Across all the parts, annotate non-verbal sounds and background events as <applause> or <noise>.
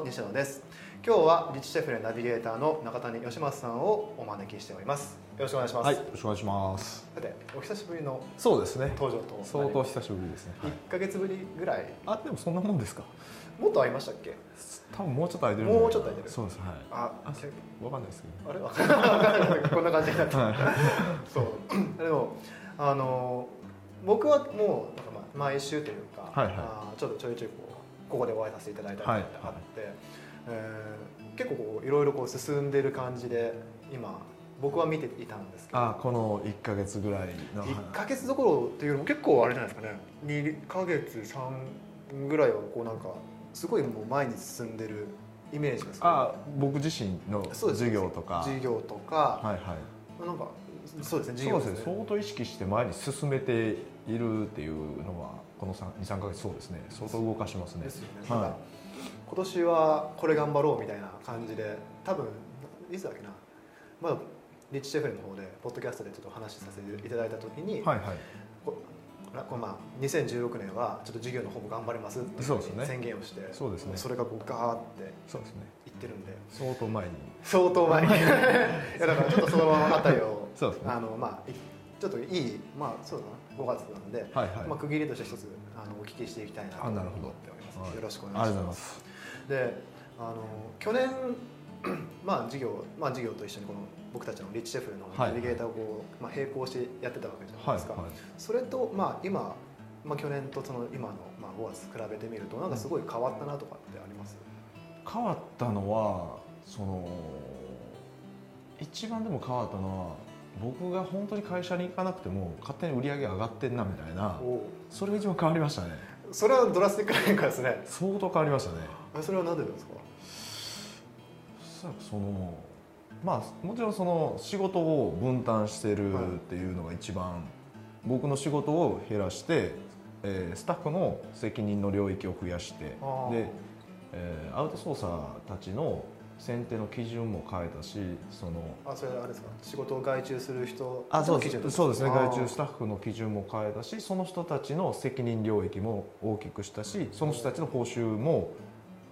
の西野です今日はリッチシェフレナビゲーターの中谷義正さんをお招きしておりますよろしくお願いします、はい、よろしくお願いします。さてお久しぶりのそうですね。登場と相当久しぶりですね。はい1ヶ月ぶりぐらい？あ、でもそんなもんですか。もっと会いましたっけ？多分もうちょっと空いてるもうちょっと空いてるそうです。はい。ああ、わかんないですけど。あれ？わかんないこんな感じになってそうでもあの僕はもうなんかまあ毎週というか、はいはいあーちょっとちょいちょいこうここでお会いさせていただいたりとかってあって、えー結構こういろいろこう進んでる感じで今僕は見ていたんですけどあ、この一ヶ月ぐらいの。1か月どころっていうよりも結構あれじゃないですかね2か月3ぐらいはこうなんかすごいもう前に進んでるイメージがすごいあ、僕自身の授業とか。授業とか、はいはい。なんかそうですね授業そうですね。相当意識して前に進めているっていうのはこの二三ヶ月そうですね。相当動かしますね。ですよね、はい今年はこれ頑張ろうみたいな感じで多分いつだっけなまだリッチシェフレの方でポッドキャストでちょっと話させていただいた時に、はいはい。こまあ2016年はちょっと授業の方も頑張りますって宣言をしてそうですねそれがこうガーってそうですね。いってるんで相当前に。相当前に <laughs> いやだからちょっとそのあたりをね。あのまあいちょっといいまあそうだな5月なんで、はいはい。まあ、区切りとして一つあのお聞きしていきたいなと思っております、はい。よろしくお願いします。す。であの去年 <clears throat> まあ授業まあ授業と一緒にこの僕たちのリッチシェフのはい。ナビゲーターをこう、まあ、並行してやってたわけじゃないですか、はいはい。それとまあ今、まあ、去年とその今の、まあ、5月比べてみるとなんかすごい変わったなとかってあります、変わったのはその一番でも変わったのは僕が本当に会社に行かなくても勝手に売り上げ上がってんなみたいなおそれが一番変わりましたね。それはドラスティックな変化ですね。相当変わりましたね。あそれは何でですか？おそらくそのまあもちろんその仕事を分担してるっていうのが一番、僕の仕事を減らして、えースタッフの責任の領域を増やしてで、えーアウトソーサーたちの選定の基準も変えたしそのあそれはあれですか？仕事を外注する人あそうの基準ですそうですね。外注スタッフの基準も変えたしその人たちの責任領域も大きくしたしその人たちの報酬も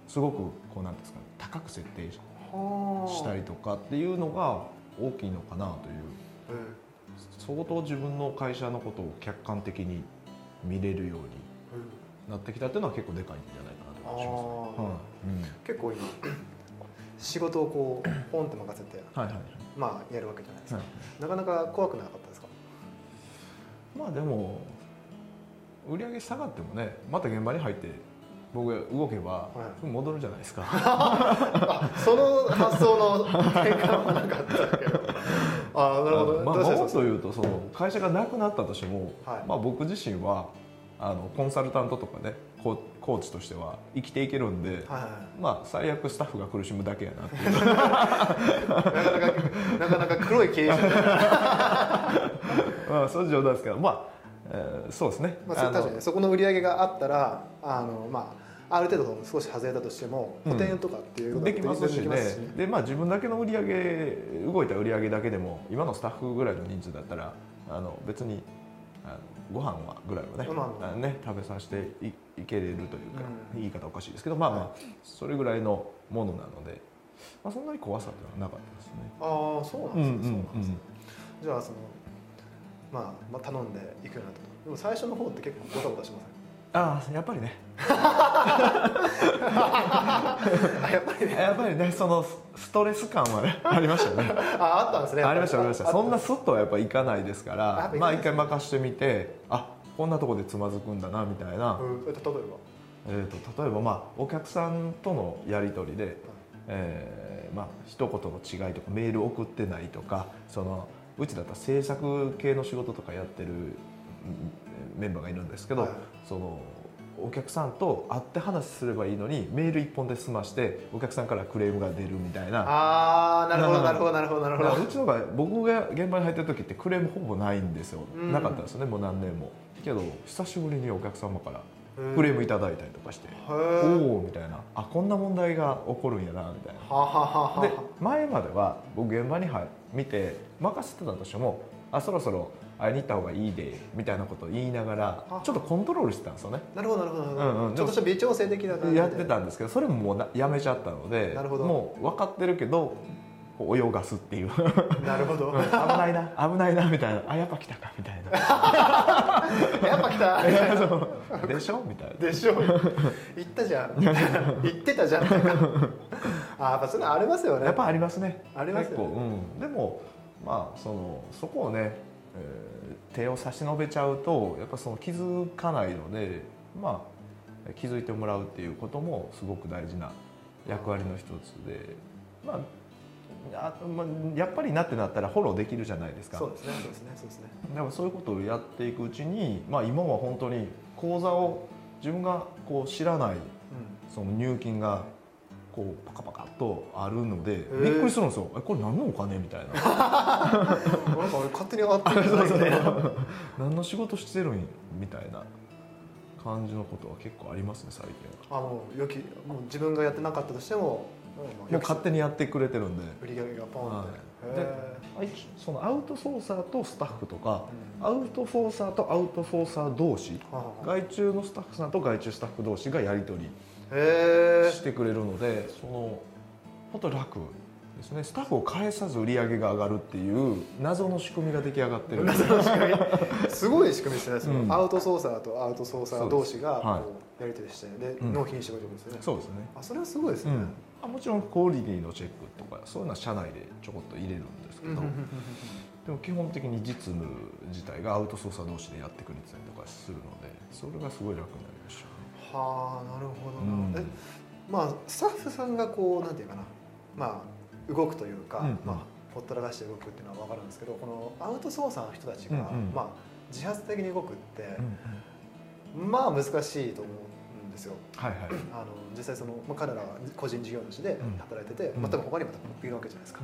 すごくこうなんですかね高く設定はあしたりとかっていうのが大きいのかなという。うん。相当自分の会社のことを客観的に見れるようにうん。なってきたっていうのは結構でかいんじゃないかなと思います。あー。はい。うん。結構今仕事をこうポンって任せてはいはいまあやるわけじゃないですか、はい。なかなか怖くなかったですか？まあでも売り上げ下がってもねまた現場に入って僕が動けばはい。戻るじゃないですか。<laughs> あその発想の転換はなかったけど。ああなるほど、まあ、もっと言うとその会社がなくなったとしても、はい。まあ、僕自身はあのコンサルタントとかねコーチとしては生きていけるんで、はいはいまあ、最悪スタッフが苦しむだけやなっていう。なかなかなかなか黒い経営者まあそれ冗談ですけどまあ、えーそうですね、まあ、確かにそこの売り上げがあったらあの、まあ、ある程度少し外れたとしてもうん。補填とかっていうことできますしね。全然できますしで、まあ、自分だけの売り上げ動いた売り上げだけでも今のスタッフぐらいの人数だったらあの別にあのご飯はぐらいはね,、ね食べさせていいけれるというか、うん。言い方おかしいですけどまあまあ、はそれぐらいのものなので、まあ、そんなに怖さっていうのはなかったですね。ああそうなんですね、そうなんですね。じゃあその、まあ、まあ頼んでいくようになったとでも最初の方って結構ゴタゴタしませんああやっぱりね。あやっぱりね。やっぱりねそのストレス感はね <laughs> ありましたね。ああったんですねありましたありました。そんなスッとはやっぱいかないですからまあ一回任してみてあこんなとこでつまずくんだなみたいな、うん、例えば？えー、と例えばまあお客さんとのやり取りで、えーまあ一言の違いとかメール送ってないとかそのうちだったら制作系の仕事とかやってるうんメンバーがいるんですけど、はい。そのお客さんと会って話すればいいのにメール一本で済ましてお客さんからクレームが出るみたいな。ああなるほどなるほどなるほどなるほど。うちのが僕が現場に入ってる時ってクレームほぼないんですよ、うん。なかったですよねもう何年も。けど久しぶりにお客様からうん。クレームいただいたりとかして、へおーおみたいな。あこんな問題が起こるんやなみたいな。ははははで前までは僕現場に入見て任せてたとしてもあそろそろ会いに行った方がいいでみたいなことを言いながらあ。ちょっとコントロールしてたんですよね。なるほどなるほど。なるほど、うん。うんちょっとした微調整的な感じで。やってたんですけどそれももうなやめちゃったのでなるほど。もう分かってるけど泳がすっていう。なるほど、危ないな。危ないなみたいな。あやっぱ来たかみたいな。<laughs> やっぱ来た。<laughs> でしょみたいな。でしょ。言ったじゃん。<laughs> 言ってたじゃんあやっぱそれありますよね。やっぱありますね。ありますよね。結構、うん、でもまあそのそこをね、えー手を差し伸べちゃうとやっぱその気づかないのでまあ気づいてもらうっていうこともすごく大事な役割の一つでまああまあ、やっぱりなってなったらフォローできるじゃないですか。そうですね。そうですね。そうですね。でもそういうことをやっていくうちに、まあ、今は本当に口座を自分がこう知らないその入金がこうパカパカっとあるのでー。びっくりするんですよえこれ何のお金？みたいな。<laughs> なんか俺勝手に上がってるみたいな何の仕事してるん？みたいな感じのことは結構ありますね最近は。あもうよきもう自分がやってなかったとしてももう勝手にやってくれてるんで。売り上げがポンはって、い。へあいそのアウトソーサーとスタッフとかーうん。アウトフォーサーとアウトフォーサー同士はあはあ。外注のスタッフさんと外注スタッフ同士がやり取りしてくれるのでその本当楽ですね。スタッフを返さず売り上げが上がるっていう謎の仕組みが出来上がってる。謎の仕組み。<laughs> すごい仕組みですね。その、うん。アウトソーサーとアウトソーサー同士がやり取りしてで、うん。納品してくれるんですよね。そうですね。あそれはすごいですね、うん。あもちろんクオリティのチェックとかそういうのは社内でちょこっと入れるんですけど、でも基本的に実務自体がアウトソーサー同士でやってくれてたりとかするのでそれがすごい楽になりました。ね。はあなるほどな、うん。えまあスタッフさんがこうなんていうかな。まあ動くというか、うんうん。まあほったらかして動くっていうのは分かるんですけどこのアウトソーサーの人たちが、まあ自発的に動くって、うんまあ難しいと思うんですよ。はいはい、<clears throat> あの実際その、まあ、彼らは個人事業主で働いてて、うん。まあ、多分他にもいるわけじゃないですか、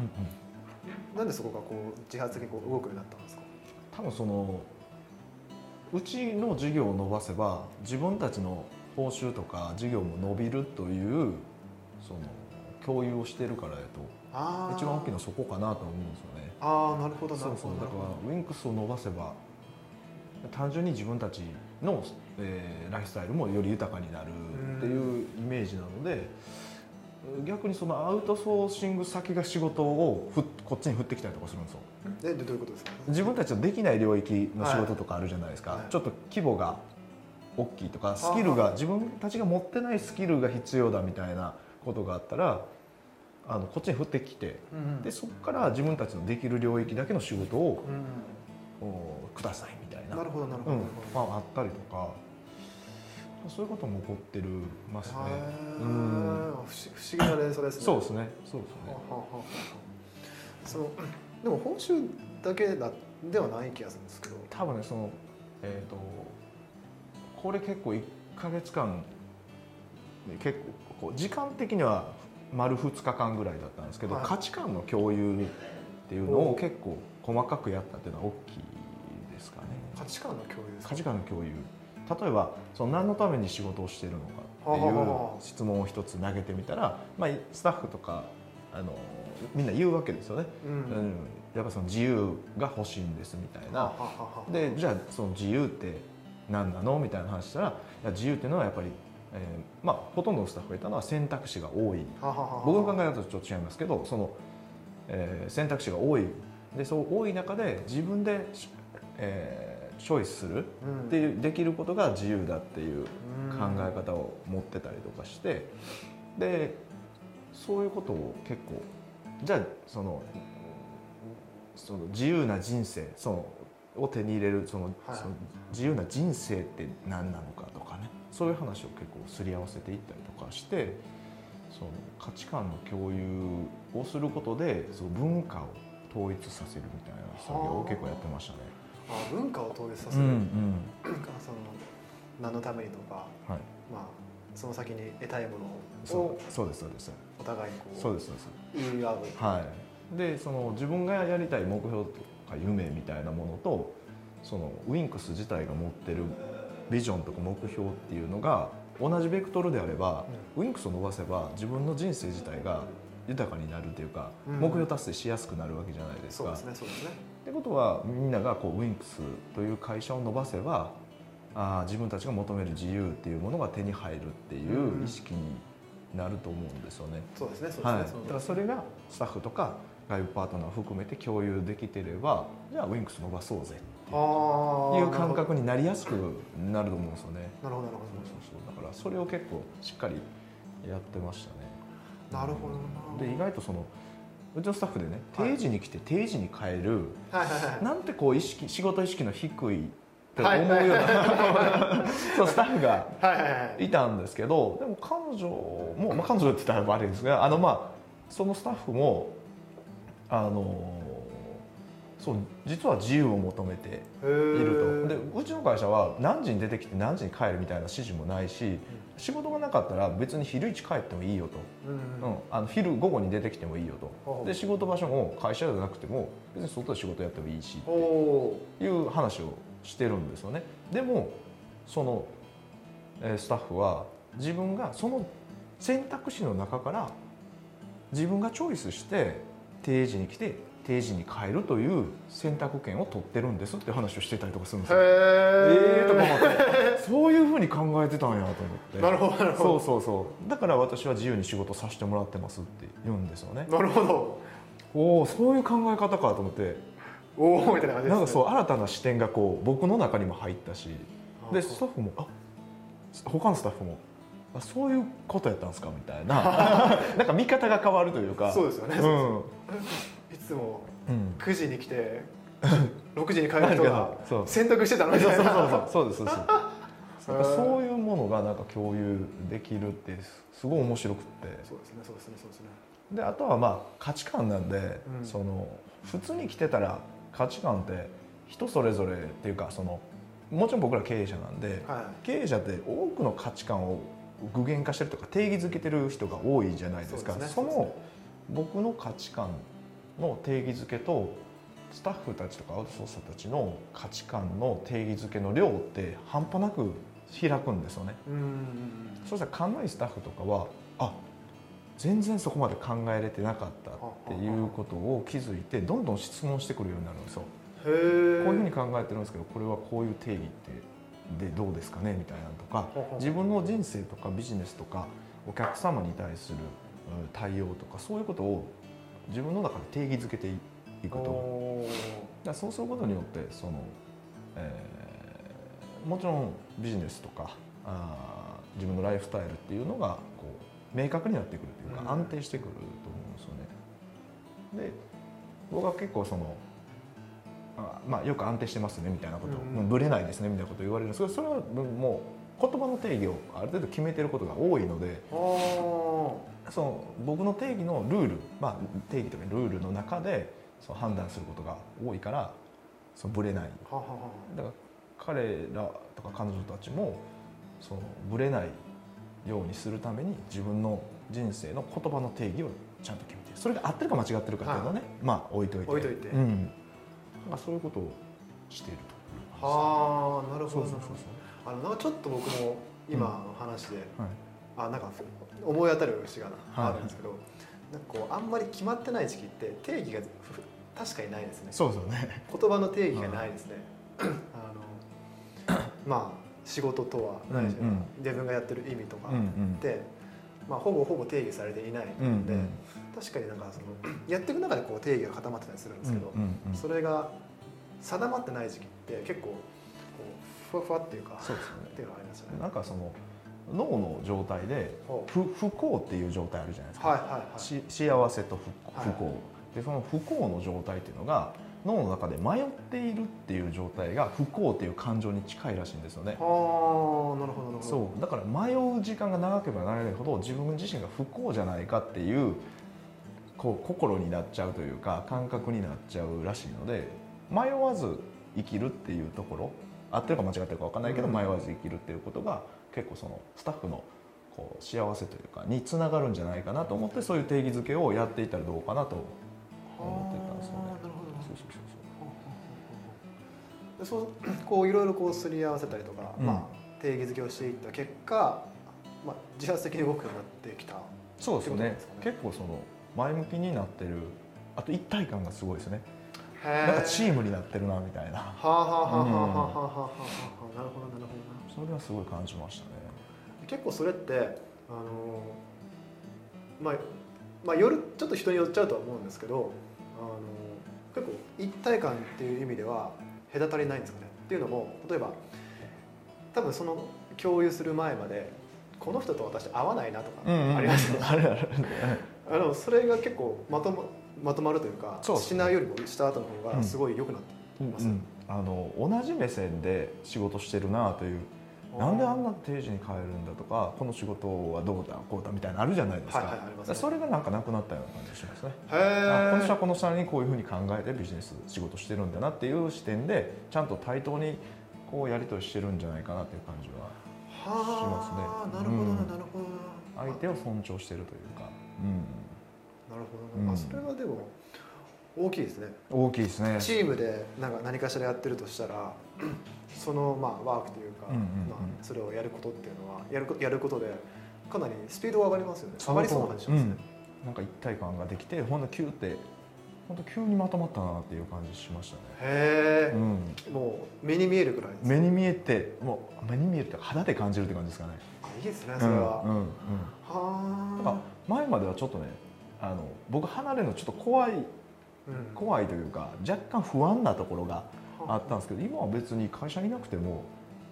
なんでそこがこう自発的にこう動くようになったんですか？多分そのうちの事業を伸ばせば自分たちの報酬とか事業も伸びるというその共有をしてるからやあと一番大きいのはそこかなと思うんですよね。ああなるほどなそうそう。だからウィンクスを伸ばせば単純に自分たちの、えーライフスタイルもより豊かになるっていうイメージなので逆にそのアウトソーシング先が仕事をふっこっちに降ってきたりとかするんですよ。どえでどういうことですか？自分たちのできない領域の仕事とかあるじゃないですか、はい。ちょっと規模が大きいとかスキルが自分たちが持ってないスキルが必要だみたいなことがあったらあのこっちに降ってきてうんでそこから自分たちのできる領域だけの仕事をうんおくださいみたいな。なるほどなるほど、うん。まあ、あったりとかそういうことも起こってるますね。うん。不思不思議な連想ですね。そうですね。そうですね。ははははそのでも報酬だけだではない気がするんですけど。多分ねそのえっ、とこれ結構1か月間結構こう時間的には丸2日間ぐらいだったんですけど、はい。価値観の共有っていうのを結構細かくやったっていうのは大きいですかね。価値観の共有価値観の共有。例えばその何のために仕事をしているのかっていう質問を一つ投げてみたら、まあ、スタッフとかあのみんな言うわけですよね、うん。うん、やっぱその自由が欲しいんですみたいな。でじゃあその自由って何なの？みたいな話したら自由っていうのはやっぱり、えーまあ、ほとんどのスタッフが言ったのは選択肢が多い。僕の考えだとちょっと違いますけどその、えー選択肢が多い。でそう多い中で自分で、えーチョイスするうんっていうできることが自由だっていううん。考え方を持ってたりとかしてでそういうことを結構じゃあそのその自由な人生そのを手に入れるその,、はい。その自由な人生って何なのかとかね。そういう話を結構すり合わせていったりとかしてその価値観の共有をすることでその文化を統一させるみたいな作業を結構やってましたね。あ文化を統一させる、うんうん。その何のためにとか、はい、まあ、その先に得たいものそをうそうですそうです。お互いにこうそうですそうです。言い合う。はい、でその自分がやりたい目標とか夢みたいなものとそのウィンクス自体が持ってるビジョンとか目標っていうのが同じベクトルであれば、ウィンクスを伸ばせば自分の人生自体が豊かになるというか、うん。目標達成しやすくなるわけじゃないですか。そうですねそうですね。ってことはみんながこうウィンクスという会社を伸ばせばあー自分たちが求める自由っていうものが手に入るっていう意識になると思うんですよね。そうですねそうですね、はい、だからそれがスタッフとか外部パートナーを含めて共有できてればじゃあウィンクス伸ばそうぜあーいう感覚になりやすくなると思うんですよね。なるほどなるほそうそうそう。だからそれを結構しっかりやってましたね。どなるほどな。で意外とそのうちのスタッフでねはい。定時に来て定時に帰る、はいはいはい。なんてこう意識仕事意識の低いって思うようはいはいなそうスタッフがはいたんですけどでも彼女も、まあ、彼女って言ったら悪いですがあのまあそのスタッフもあのそう実は自由を求めてへいーると。でうちの会社は何時に出てきて何時に帰るみたいな指示もないし仕事がなかったら別に昼一帰ってもいいよと、うん。うん、あの昼午後に出てきてもいいよと。で仕事場所も会社じゃなくても別に外で仕事やってもいいしおおいう話をしてるんですよね。でもその、えースタッフは自分がその選択肢の中から自分がチョイスして定時に来て定時に帰るという選択権を取ってるんですって話をしてたりとかするんですへよ。ええーとか思ってそういうふうに考えてたんやと思って。なるほどなるほそうどそうそう。だから私は自由に仕事させてもらってますって言うんですよね。なるほど。おおそういう考え方かと思って。おおみたいな感じね。なんかそう新たな視点がこう僕の中にも入ったし。であスタッフもあ他のスタッフもあそういうことやったんですかみたいな。<laughs> なんか見方が変わるというか。そうですよね、うん。いつもうん。9時に来て6時に帰る人が <laughs> そう。選択してたのみそうたいな。そうそうそうですそうです。なんかそういうものがなんか共有できるってすごい面白くって。そうですねそうですねそうですね。であとはまあ価値観なんで、うん。その普通に来てたら価値観って人それぞれっていうかそのもちろん僕ら経営者なんで、は経営者って多くの価値観を具現化してるとか定義づけてる人が多いじゃないですか。ね。その僕の価値観の定義づけとスタッフたちとかアウトソーサーたちの価値観の定義づけの量って半端なく開くんですよね。いうしたら勘のいいスタッフとかはあ全然そこまで考えれてなかったっていうことを気づいてどんどん質問してくるようになるんですよ。こういうふうに考えてるんですけどこれはこういう定義ってでどうですかね？みたいなのとか自分の人生とかビジネスとかお客様に対するうん対応とかそういうことを自分の中で定義づけていくと。そうすることによってその、えーもちろんビジネスとかあー自分のライフスタイルっていうのがこう明確になってくるといううん。か安定してくると思うんですよね。で僕は結構そのあまあ、よく安定してますねみたいなこと、ぶれないですねみたいなこと言われるんですけどそれはもう言葉の定義をある程度決めてることが多いのでその僕の定義のルール、まあ、定義とかルールの中でその判断することが多いからそのぶれない。ははは。だから彼らとか彼女たちもそのぶれないようにするために自分の人生の言葉の定義をちゃんと決めてる。それが合ってるか間違ってるかっていうのはね、まあ置いといて。置いといて。うん、まあそういうことをしているとはあなるほどそうそうそう。あのなんかちょっと僕も今の話で、そう、はい、あなんか思い当たる節がはいあるんですけど、なんかこうあんまり決まってない時期って定義がふ確かにないですね。そうですよね。言葉の定義がないですね、あのまあ仕事とは何しろ、うんうん。自分がやってる意味とかうんうん。って、まあ、ほぼほぼ定義されていないので、うんうん。確かになんかそのやっていく中でこう定義が固まってたりするんですけど、うんうんうんそれが定まってない時期って結構こうふわふわっていうかそうですよね。っていうのがありますよね。なんかその脳の状態で不不幸っていう状態あるじゃないですか、はいはいはい。し幸せと不はい。不幸、でその不幸の状態っていうのが脳の中で迷っているっていう状態が不幸っていう感情に近いらしいんですよね。はあなるほどなるほど。そうだから迷う時間が長ければ長いほど自分自身が不幸じゃないかっていうこう心になっちゃうというか感覚になっちゃうらしいので迷わず生きるっていうところ合ってるか間違ってるか分かんないけど、うん迷わず生きるっていうことが結構そのスタッフのこう幸せというかにつながるんじゃないかなと思ってそういう定義づけをやっていったらどうかなと思ってたんですよねそう <clears throat> こういろいろこうすり合わせたりとか、うん。まあ定義づけをしていった結果、まあ自発的に動くようになってきた。そうですよね。ね。結構その前向きになってるあと一体感がすごいですね。へなんかチームムになってるなみたいな。はあはあはあはあはあはあはあなるほどなるほどなそれはすごい感じましたね結構それってあのまあまあ夜ちょっと人によっちゃうとは思うんですけどあの結構一体感っていう意味では隔たりないんですかね。っていうのも例えば多分その共有する前までこの人と私合わないなとかありますよね、<laughs> あのそれが結構まとままとまるというかそうね。しないよりもした後の方がすごい良くなってうんますうん。あの同じ目線で仕事してるなというなんであんな定時に帰るんだとかこの仕事はどうだこうだみたいなのあるじゃないですか,、はいはいすね。それがなんかなくなったような感じしますね。この人はえこの人にこういうふうに考えてビジネス仕事してるんだなっていう視点でちゃんと対等にこうやり取りしてるんじゃないかなっていう感じははあ、しますね。なるほどな、うん。なるほどな相手を尊重してるというか、なるほどな、うん。あそれはでも大きいですね。うん、大きいですね。チームでなんか何かしらやってるとしたら <clears throat> そのまあワークというか、うんうんうん。まあ、それをやることっていうのはやるこやることでかなりスピードが上がりますよね。上がりそうな感じしますね、なんか一体感ができてほんとキューって本当急にまとまったなっていう感じしましたね、へえ、うん、もう目に見えるくらい目に見えてもう目に見えるって肌で感じるって感じですかね。いいですねそれは、うんうんうん。はなんか前まではちょっとねあの僕離れるのちょっと怖いあ、うん怖いというか若干不安なところがあ。ったんですけど今は別に会社にいなくても、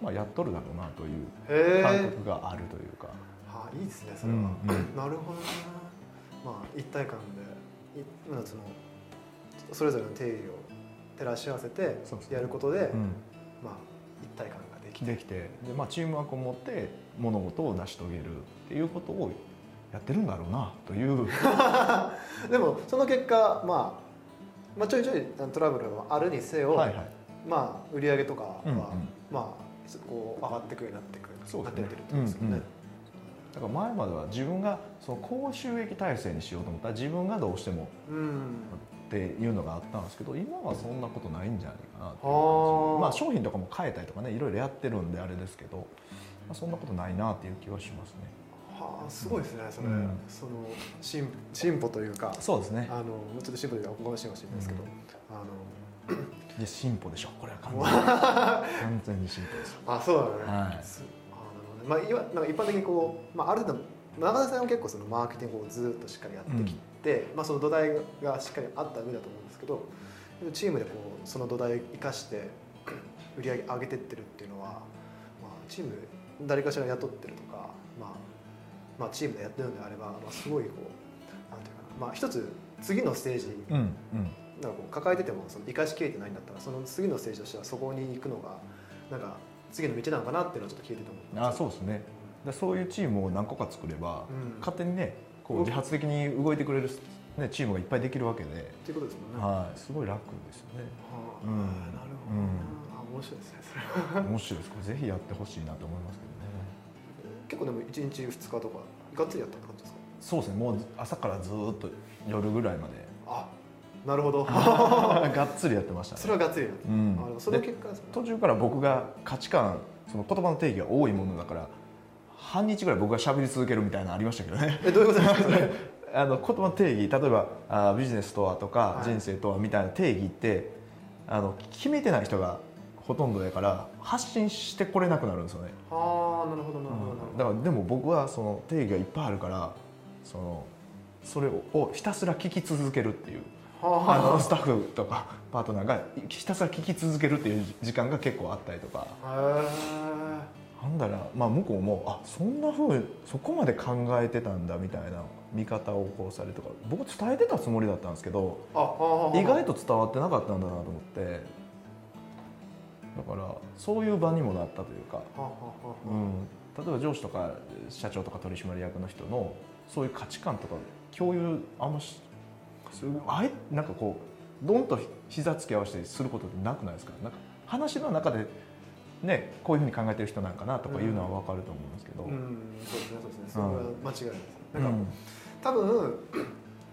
まあ、やっとるだろうなという感覚があるというか、はあ、いいですねそれは、うんうん。<laughs> なるほどなまあ一体感でそのそれぞれの定義を照らし合わせてやることで、うん。まあ一体感ができて。できてで、まあ、チームワークを持って物事を成し遂げるっていうことをやってるんだろうなという。<laughs> でもその結果、まあ、まあちょいちょいトラブルはあるにせよ、はいはい。まあ売り上げとかは、うんうん。まあこう上がってくるようになってくるそうですね。なってってるってことですよね、うんうん。だから前までは自分がその高収益体制にしようと思ったら自分がどうしてもうん。っていうのがあったんですけど今はそんなことないんじゃないかなって。いうはあまあ商品とかも変えたりとかねいろいろやってるんであれですけど、まあ、そんなことないなっていう気はしますねはあすごいですねそれ、うん。その進進歩というかそうですね。あのちょっと進歩というかおこがましいかもしれないですけど、うん。あで進歩でしょ。これは完全に。<laughs> 完全に進歩です。あそうだね、はい。すあなるほどね。まあいわなんか一般的にこう、まあ、ある程度中田さんは結構そのマーケティングをずっとしっかりやってきて、まあ、その土台がしっかりあった上だと思うんですけどチームでこうその土台を生かして売り上げ上げてってるっていうのは、まあ、チーム誰かしら雇ってるとか、まあまあ、チームでやってるのであれば、まあ、すごいこうなんていうかな、まあ、一つ次のステージうんうん。なんかこう抱えててもその生かしきれてないんだったらその次のステージとしてはそこに行くのがなんか次の道なのかなっていうのはちょっと聞いてて思あそうですね。でそういうチームを何個か作れば、うん。勝手にねこう自発的に動いてくれる、ね、チームがいっぱいできるわけで、っていうことですもんね。ははい、すごい楽ですよね。あうん。なるほど。な、あ面白いですねそれは。面白いです。これぜひやってほしいなと思いますけど。ね結構でも1日2日とかがっつりやったって感じですか？そうですね。もう朝からずーっと夜ぐらいまで。あなるほど。<laughs> がっつりやってましたね。それはがっつりやった、うん。そので結果ね。途中から僕が価値観その言葉の定義が多いものだから半日ぐらい僕が喋り続けるみたいなのありましたけどね。えどういうことですか？<laughs> あの言葉の定義例えばあビジネスとはとか、はい。人生とはみたいな定義ってあの決めてない人がほとんどだから発信してこれなくなるんですよね、なるほどなるほどなるほど、だからでも僕はその定義がいっぱいあるからそのそれをひたすら聞き続けるっていうあはのスタッフとかパートナーがひたすら聞き続けるっていう時間が結構あったりとか。なんだら、まあ、向こうもあそんなふうそこまで考えてたんだみたいな見方をこうされるとか僕伝えてたつもりだったんですけど意外と伝わってなかったんだなと思ってだからそういう場にもなったというか、うん、例えば上司とか社長とか取締役の人のそういう価値観とか共有あんましあえなんかこうドンと膝つき合わせてすることってなくないですか？なんか話の中でねこういうふうに考えてる人なんかなとかいうのは分かると思うんですけど、うん。そうですね。そうですね。それは間違いないです。うなんか、ん。多分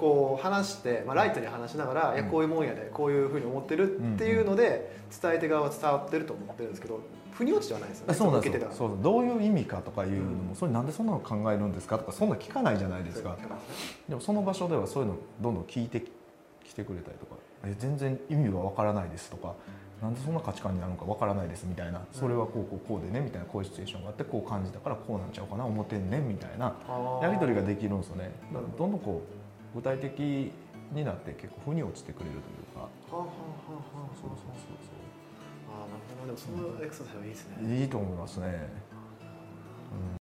こう話して、まあ、ライトに話しながら、いやうんこういうもんやでこういうふうに思ってるっていうので伝え手側は伝わってると思ってるんですけど腑に落ちてはないですよねそうなんですそうそう。どういう意味かとかいうのも、うん。それなんでそんなの考えるんですかとかそんな聞かないじゃないですか。でもその場所ではそういうのどんどん聞いてきてくれたりとかえ全然意味はわからないですとかなんでそんな価値観になるのかわからないですみたいな。それはこうこうこうでねみたいなこういうシチュエーションがあってこう感じたからこうなんちゃうかな思ってんねんみたいなやり取りができるんですよね。どんどんこう具体的になって結構腑に落ちてくれるというか。はあはあはあはあ。そうそうそうそう。ああなるほどでもそのエクササイズはいいですね。いいと思いますね。